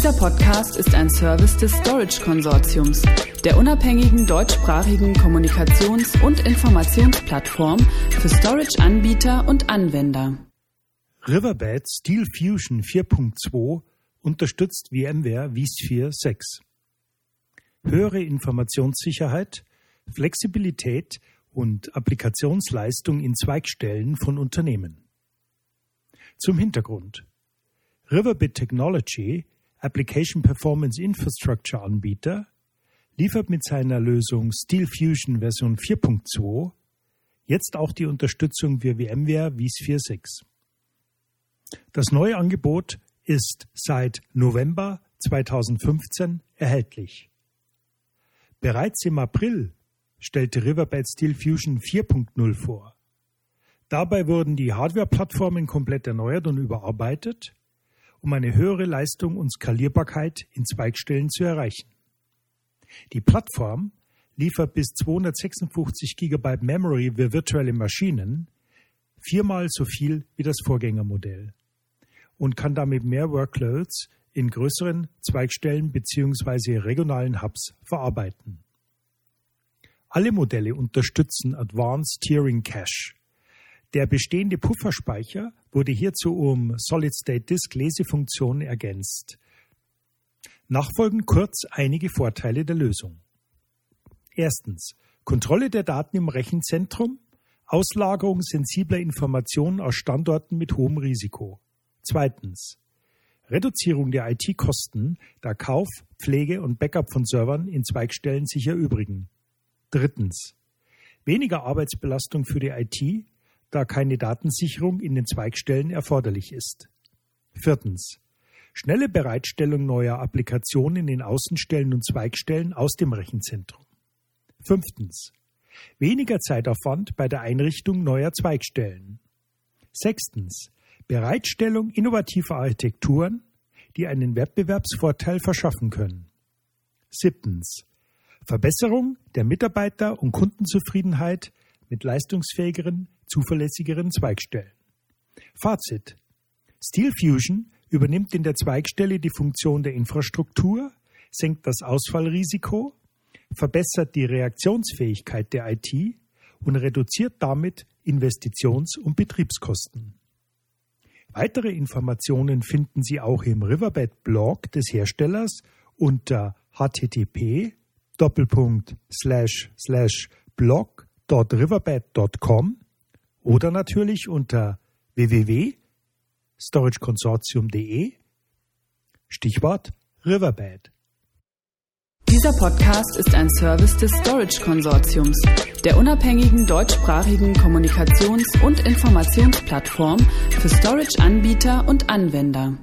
Dieser Podcast ist ein Service des Storage Konsortiums, der unabhängigen deutschsprachigen Kommunikations- und Informationsplattform für Storage-Anbieter und Anwender. Riverbed Steel Fusion 4.2 unterstützt VMware vSphere 6. Höhere Informationssicherheit, Flexibilität und Applikationsleistung in Zweigstellen von Unternehmen. Zum Hintergrund. Riverbit Technology, Application Performance Infrastructure Anbieter, liefert mit seiner Lösung Steel Fusion Version 4.2 jetzt auch die Unterstützung für VMware vSphere 6. Das neue Angebot ist seit November 2015 erhältlich. Bereits im April stellte Riverbed Steel Fusion 4.0 vor. Dabei wurden die Hardware-Plattformen komplett erneuert und überarbeitet, um eine höhere Leistung und Skalierbarkeit in Zweigstellen zu erreichen. Die Plattform liefert bis 256 GB Memory für virtuelle Maschinen, viermal so viel wie das Vorgängermodell und kann damit mehr Workloads in größeren Zweigstellen bzw. regionalen Hubs verarbeiten. Alle Modelle unterstützen Advanced Tiering Cache, der bestehende Pufferspeicher wurde hierzu um Solid-State-Disk-Lesefunktionen ergänzt. Nachfolgend kurz einige Vorteile der Lösung. Erstens. Kontrolle der Daten im Rechenzentrum, Auslagerung sensibler Informationen aus Standorten mit hohem Risiko. Zweitens. Reduzierung der IT-Kosten, da Kauf, Pflege und Backup von Servern in Zweigstellen sich erübrigen. Drittens. Weniger Arbeitsbelastung für die IT, da keine Datensicherung in den Zweigstellen erforderlich ist. Viertens. Schnelle Bereitstellung neuer Applikationen in Außenstellen und Zweigstellen aus dem Rechenzentrum. Fünftens. Weniger Zeitaufwand bei der Einrichtung neuer Zweigstellen. Sechstens. Bereitstellung innovativer Architekturen, die einen Wettbewerbsvorteil verschaffen können. Siebtens. Verbesserung der Mitarbeiter- und Kundenzufriedenheit mit leistungsfähigeren, zuverlässigeren Zweigstellen. Fazit. Steel Fusion übernimmt in der Zweigstelle die Funktion der Infrastruktur, senkt das Ausfallrisiko, verbessert die Reaktionsfähigkeit der IT und reduziert damit Investitions- und Betriebskosten. Weitere Informationen finden Sie auch im Riverbed-Blog des Herstellers unter http blog.riverbed.com oder natürlich unter www.storageconsortium.de Stichwort Riverbed. Dieser Podcast ist ein Service des Storage Konsortiums, der unabhängigen deutschsprachigen Kommunikations- und Informationsplattform für Storage-Anbieter und Anwender.